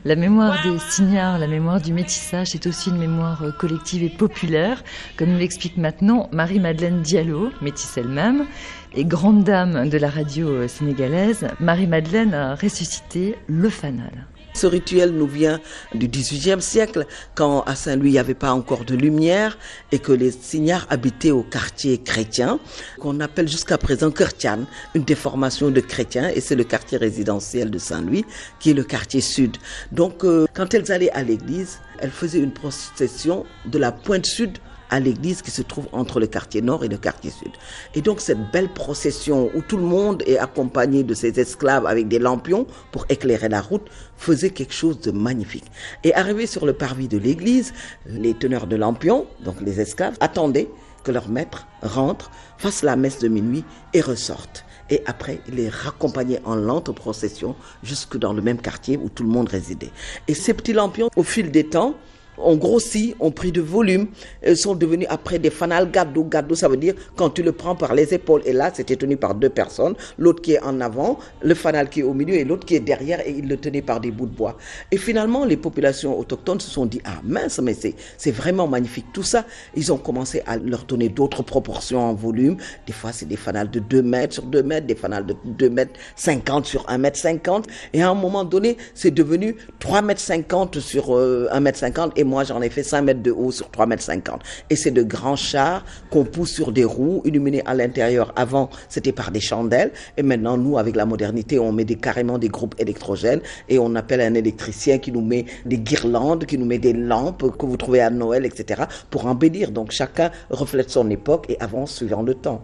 La mémoire des signards, la mémoire du métissage, c'est aussi une mémoire euh, collective et populaire, comme nous l'explique maintenant Marie-Madeleine Diallo, métisse elle-même, et grande dame de la radio euh, sénégalaise. Marie-Madeleine a ressuscité le fanal. Ce rituel nous vient du XVIIIe siècle, quand à Saint-Louis il n'y avait pas encore de lumière et que les signards habitaient au quartier chrétien, qu'on appelle jusqu'à présent chrétien, une déformation de chrétien, et c'est le quartier résidentiel de Saint-Louis qui est le quartier sud. Donc, euh, quand elles allaient à l'église, elles faisaient une procession de la pointe sud à l'église qui se trouve entre le quartier nord et le quartier sud. Et donc cette belle procession où tout le monde est accompagné de ses esclaves avec des lampions pour éclairer la route faisait quelque chose de magnifique. Et arrivé sur le parvis de l'église, les teneurs de lampions, donc les esclaves, attendaient que leur maître rentre, fasse la messe de minuit et ressorte et après les raccompagnait en lente procession jusque dans le même quartier où tout le monde résidait. Et ces petits lampions, au fil des temps, ont grossi, ont pris de volume, sont devenus après des fanal gadou. Gadou, ça veut dire quand tu le prends par les épaules. Et là, c'était tenu par deux personnes, l'autre qui est en avant, le fanal qui est au milieu et l'autre qui est derrière et il le tenait par des bouts de bois. Et finalement, les populations autochtones se sont dit, ah mince, mais c'est vraiment magnifique. Tout ça, ils ont commencé à leur donner d'autres proportions en volume. Des fois, c'est des fanals de 2 mètres sur 2 mètres, des fanals de 2 mètres 50 sur 1 mètre 50. Et à un moment donné, c'est devenu 3 mètres 50 sur 1 euh, mètre 50 et moi j'en ai fait 5 mètres de haut sur 3 mètres 50. Et c'est de grands chars qu'on pousse sur des roues illuminés à l'intérieur. Avant, c'était par des chandelles. Et maintenant, nous, avec la modernité, on met des, carrément des groupes électrogènes et on appelle un électricien qui nous met des guirlandes, qui nous met des lampes que vous trouvez à Noël, etc. pour embellir. Donc chacun reflète son époque et avance suivant le temps.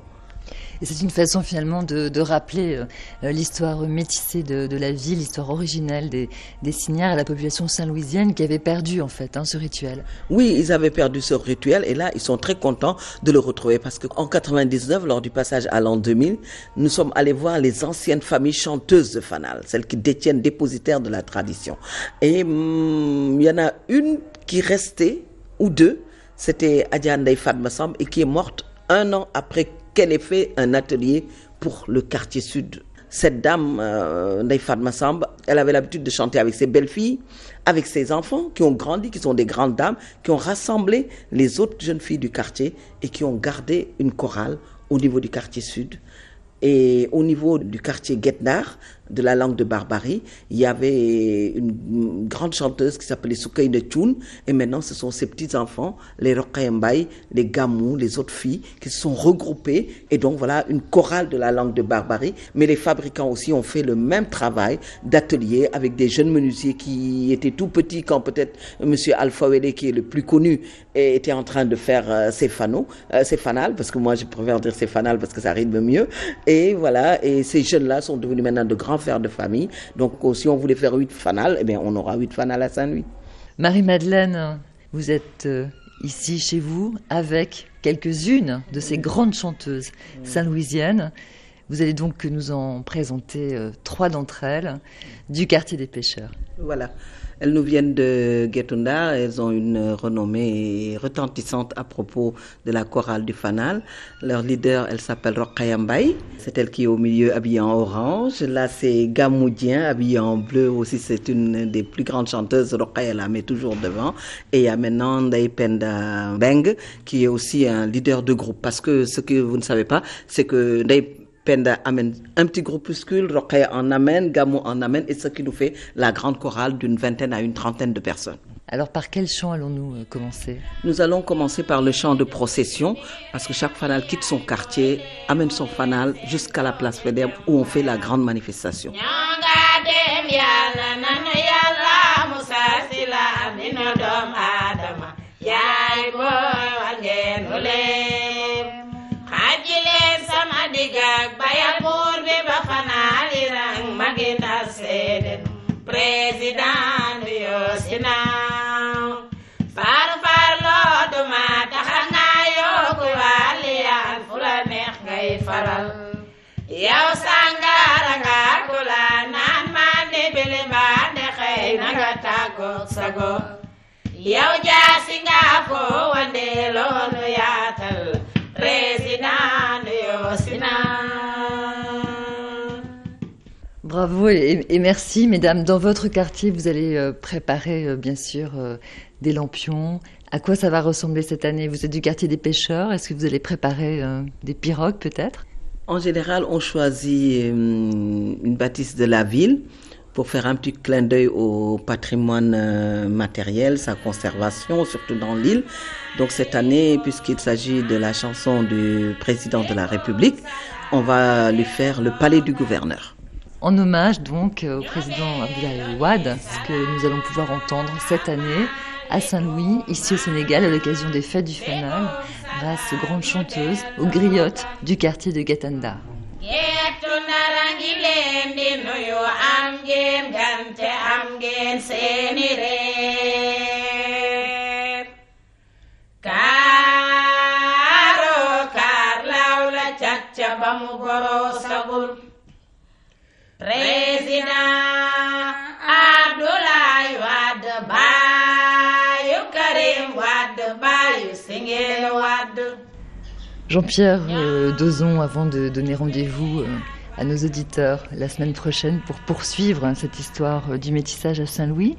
Et c'est une façon finalement de, rappeler euh, l'histoire métissée de, la ville, l'histoire originelle des, des et la population saint-louisienne qui avait perdu en fait hein, ce rituel. Oui, ils avaient perdu ce rituel et là ils sont très contents de le retrouver parce qu'en 99, lors du passage à l'an 2000, nous sommes allés voir les anciennes familles chanteuses de Fanal, celles qui détiennent dépositaires de la tradition. Et hum, il y en a une qui restait, ou deux, c'était Adiane Fatma Samb et qui est morte un an après qu'elle ait fait un atelier pour le quartier sud. Cette dame, euh, Samba, elle avait l'habitude de chanter avec ses belles-filles, avec ses enfants qui ont grandi, qui sont des grandes dames, qui ont rassemblé les autres jeunes filles du quartier et qui ont gardé une chorale au niveau du quartier sud. Et au niveau du quartier Guetnar, de la langue de Barbarie. Il y avait une grande chanteuse qui s'appelait Soukaine Tchoun, et maintenant ce sont ces petits-enfants, les Rokhayambay, les Gamou, les autres filles, qui se sont regroupés, et donc voilà une chorale de la langue de Barbarie. Mais les fabricants aussi ont fait le même travail d'atelier avec des jeunes menuisiers qui étaient tout petits quand peut-être Monsieur Alpha qui est le plus connu, était en train de faire euh, ses fanaux, euh, ses fanales, parce que moi je préfère dire ses fanales parce que ça rythme mieux. Et voilà, et ces jeunes-là sont devenus maintenant de grands frères de famille. Donc si on voulait faire huit fanales, eh bien on aura huit fanales à Saint-Louis. Marie-Madeleine, vous êtes euh, ici chez vous avec quelques-unes de ces grandes chanteuses saint-louisiennes. Vous allez donc nous en présenter trois d'entre elles du quartier des pêcheurs. Voilà. Elles nous viennent de Guetunda. Elles ont une renommée retentissante à propos de la chorale du Fanal. Leur leader, elle s'appelle Rokhayambay. C'est elle qui est au milieu habillée en orange. Là, c'est Gamoudien habillée en bleu aussi. C'est une des plus grandes chanteuses. Rokhaya la met toujours devant. Et il y a maintenant Ndaipenda Beng qui est aussi un leader de groupe. Parce que ce que vous ne savez pas, c'est que Penda amène un petit groupuscule, Rokhaya en amène, Gamou en amène, et ce qui nous fait la grande chorale d'une vingtaine à une trentaine de personnes. Alors par quel chant allons-nous euh, commencer? Nous allons commencer par le chant de procession, parce que chaque fanal quitte son quartier, amène son fanal jusqu'à la place Fédère où on fait la grande manifestation. Bayal buur bi ba fanaali rang magina seede président yoo si naaw. Faaru faar loo duma taxa ngaa yooku waaliyaan fu la neex ngay faral. Yow sangara nga kula naan maa di bili mbaa de xëy na nga tàggoog sago yow jaasi nga foo wande loolu yaatal. Président Bravo et, merci, mesdames. Dans votre quartier, vous allez euh, préparer, euh, bien sûr, euh, des lampions. À quoi ça va ressembler cette année? Vous êtes du quartier des pêcheurs. Est-ce que vous allez préparer des pirogues, peut-être? En général, on choisit une bâtisse de la ville pour faire un petit clin d'œil au patrimoine matériel, sa conservation, surtout dans l'île. Donc cette année, puisqu'il s'agit de la chanson du président de la République, on va lui faire le palais du gouverneur. En hommage donc au président Abdoulaye Wade, ce que nous allons pouvoir entendre cette année à Saint-Louis, ici au Sénégal, à l'occasion des fêtes du Fanal, grâce aux grandes chanteuses, aux griottes du quartier de Gatanda. Jean-Pierre euh, Dozon, avant de donner rendez-vous euh, à nos auditeurs la semaine prochaine pour poursuivre hein, cette histoire euh, du métissage à Saint-Louis.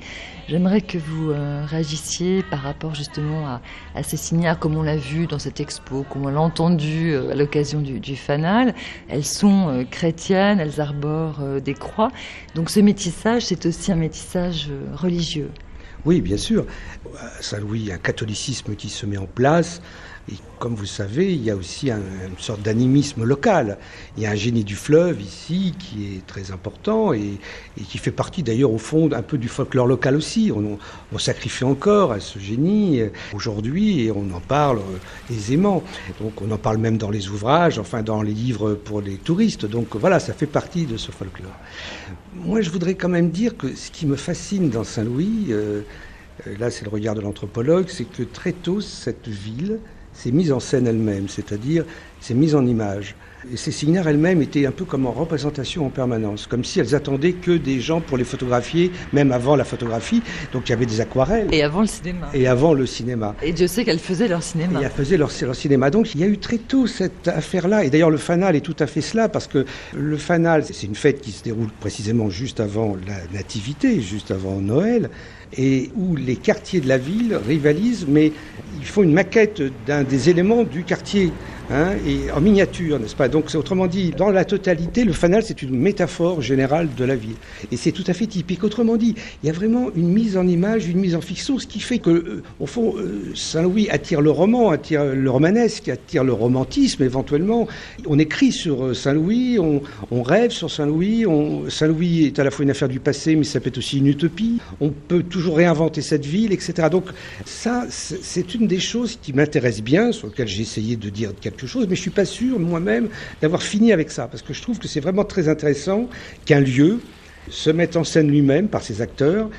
J'aimerais que vous euh, réagissiez par rapport justement à, ces signards comme on l'a vu dans cette expo, comme on l'a entendu euh, à l'occasion du, fanal. Elles sont chrétiennes, elles arborent des croix. Donc ce métissage, c'est aussi un métissage religieux. Oui, bien sûr. À Saint-Louis, il y a un catholicisme qui se met en place. Et comme vous savez, il y a aussi une sorte d'animisme local. Il y a un génie du fleuve ici qui est très important et, qui fait partie d'ailleurs au fond un peu du folklore local aussi. On, sacrifie encore à ce génie aujourd'hui et on en parle aisément. Donc on en parle même dans les ouvrages, enfin dans les livres pour les touristes. Donc voilà, ça fait partie de ce folklore. Moi, je voudrais quand même dire que ce qui me fascine dans Saint-Louis, euh, euh, là c'est le regard de l'anthropologue, c'est que très tôt cette ville c'est mise en scène elle-même, c'est-à-dire c'est mise en image. Et ces signares elles-mêmes étaient un peu comme en représentation en permanence, comme si elles attendaient que des gens pour les photographier, même avant la photographie. Donc il y avait des aquarelles. Et avant le cinéma. Et avant le cinéma. Et Dieu sait qu'elles faisaient leur cinéma. Et elles faisaient leur, leur, cinéma. Donc il y a eu très tôt cette affaire-là. Et d'ailleurs le fanal est tout à fait cela, parce que le fanal, c'est une fête qui se déroule précisément juste avant la nativité, juste avant Noël et où les quartiers de la ville rivalisent, mais ils font une maquette d'un des éléments du quartier. Hein, et en miniature, n'est-ce pas? Donc, autrement dit, dans la totalité, le fanal, c'est une métaphore générale de la ville. Et c'est tout à fait typique. Autrement dit, il y a vraiment une mise en image, une mise en fiction, ce qui fait que, euh, au fond, euh, Saint-Louis attire le roman, attire le romanesque, attire le romantisme éventuellement. On écrit sur euh, Saint-Louis, on, rêve sur Saint-Louis. Saint-Louis est à la fois une affaire du passé, mais ça peut être aussi une utopie. On peut toujours réinventer cette ville, etc. Donc, ça, c'est une des choses qui m'intéresse bien, sur lequel j'ai essayé de dire mais je suis pas sûr moi-même d'avoir fini avec ça, parce que je trouve que c'est vraiment très intéressant qu'un lieu se mette en scène lui-même par ses acteurs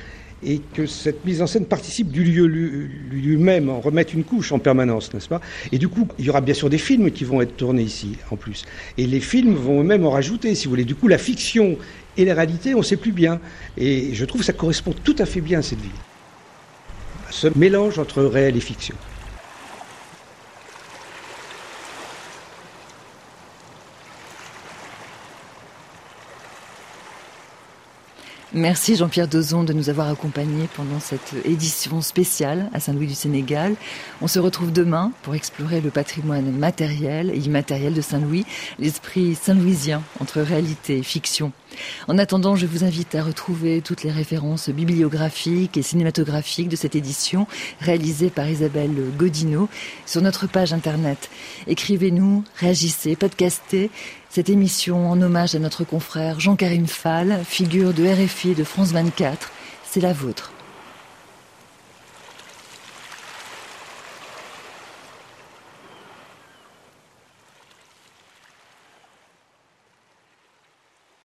et que cette mise en scène participe du lieu lui-même, en remette une couche en permanence, n'est-ce pas? Et du coup, il y aura bien sûr des films qui vont être tournés ici, en plus. Et les films vont eux-mêmes en rajouter, si vous voulez. Du coup, la fiction et la réalité, on ne sait plus bien. Et je trouve que ça correspond tout à fait bien à cette ville. Ce mélange entre réel et fiction. Merci Jean-Pierre Dozon de nous avoir accompagnés pendant cette édition spéciale à Saint-Louis du Sénégal. On se retrouve demain pour explorer le patrimoine matériel et immatériel de Saint-Louis, l'esprit saint-louisien entre réalité et fiction. En attendant, je vous invite à retrouver toutes les références bibliographiques et cinématographiques de cette édition réalisée par Isabelle Godino sur notre page internet. Écrivez-nous, réagissez, podcastez cette émission en hommage à notre confrère Jean-Karim Fall, figure de RFI de France 24. C'est la vôtre.